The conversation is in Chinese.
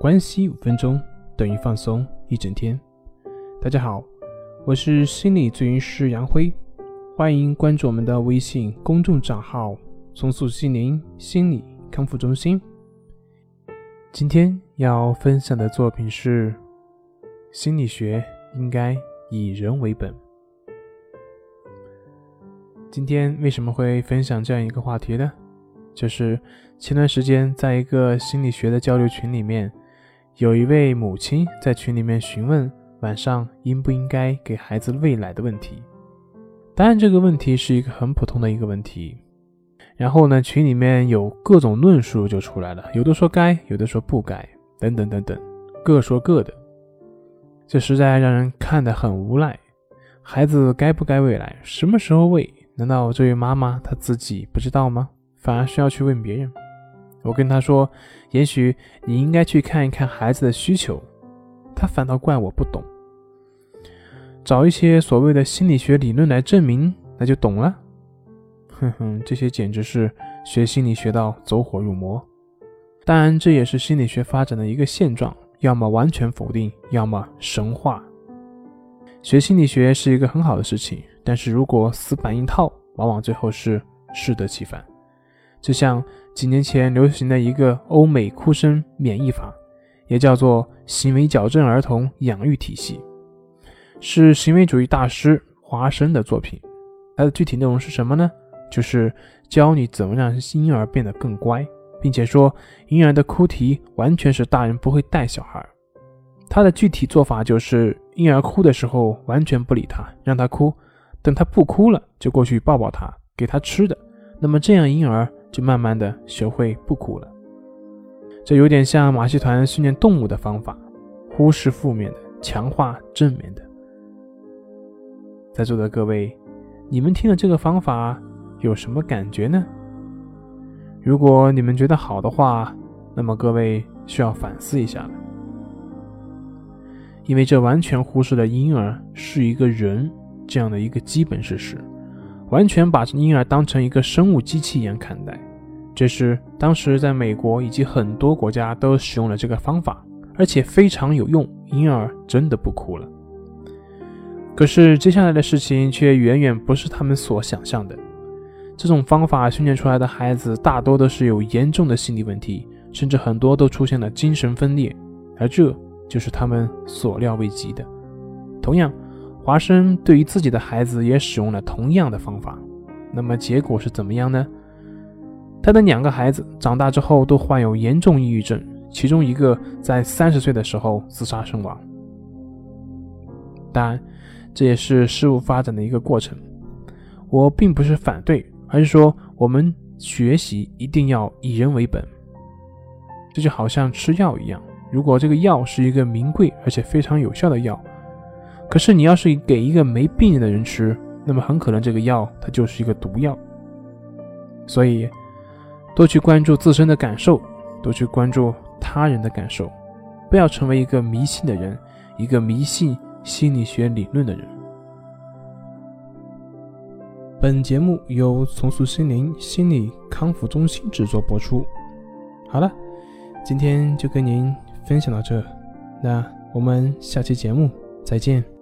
关系五分钟等于放松一整天。大家好，我是心理咨询师杨辉，欢迎关注我们的微信公众账号“重塑心灵心理康复中心”。今天要分享的作品是：心理学应该以人为本。今天为什么会分享这样一个话题呢？就是前段时间在一个心理学的交流群里面。有一位母亲在群里面询问晚上应不应该给孩子喂奶的问题。当然，这个问题是一个很普通的一个问题。然后呢，群里面有各种论述就出来了，有的说该，有的说不该，等等等等，各说各的。这实在让人看得很无奈。孩子该不该喂奶，什么时候喂？难道这位妈妈她自己不知道吗？反而需要去问别人？我跟他说：“也许你应该去看一看孩子的需求。”他反倒怪我不懂。找一些所谓的心理学理论来证明，那就懂了。哼哼，这些简直是学心理学到走火入魔。当然，这也是心理学发展的一个现状：要么完全否定，要么神话。学心理学是一个很好的事情，但是如果死板硬套，往往最后是适得其反。就像几年前流行的一个欧美哭声免疫法，也叫做行为矫正儿童养育体系，是行为主义大师华生的作品。它的具体内容是什么呢？就是教你怎么让婴儿变得更乖，并且说婴儿的哭啼完全是大人不会带小孩。他的具体做法就是，婴儿哭的时候完全不理他，让他哭，等他不哭了，就过去抱抱他，给他吃的。那么这样婴儿。就慢慢的学会不哭了，这有点像马戏团训练动物的方法，忽视负面的，强化正面的。在座的各位，你们听了这个方法有什么感觉呢？如果你们觉得好的话，那么各位需要反思一下了，因为这完全忽视了婴儿是一个人这样的一个基本事实。完全把婴儿当成一个生物机器一样看待，这是当时在美国以及很多国家都使用了这个方法，而且非常有用，婴儿真的不哭了。可是接下来的事情却远远不是他们所想象的。这种方法训练出来的孩子大多都是有严重的心理问题，甚至很多都出现了精神分裂，而这就是他们所料未及的。同样。华生对于自己的孩子也使用了同样的方法，那么结果是怎么样呢？他的两个孩子长大之后都患有严重抑郁症，其中一个在三十岁的时候自杀身亡。当然，这也是事物发展的一个过程。我并不是反对，而是说我们学习一定要以人为本。这就好像吃药一样，如果这个药是一个名贵而且非常有效的药。可是你要是给一个没病的人吃，那么很可能这个药它就是一个毒药。所以，多去关注自身的感受，多去关注他人的感受，不要成为一个迷信的人，一个迷信心理学理论的人。本节目由重塑心灵心理康复中心制作播出。好了，今天就跟您分享到这，那我们下期节目再见。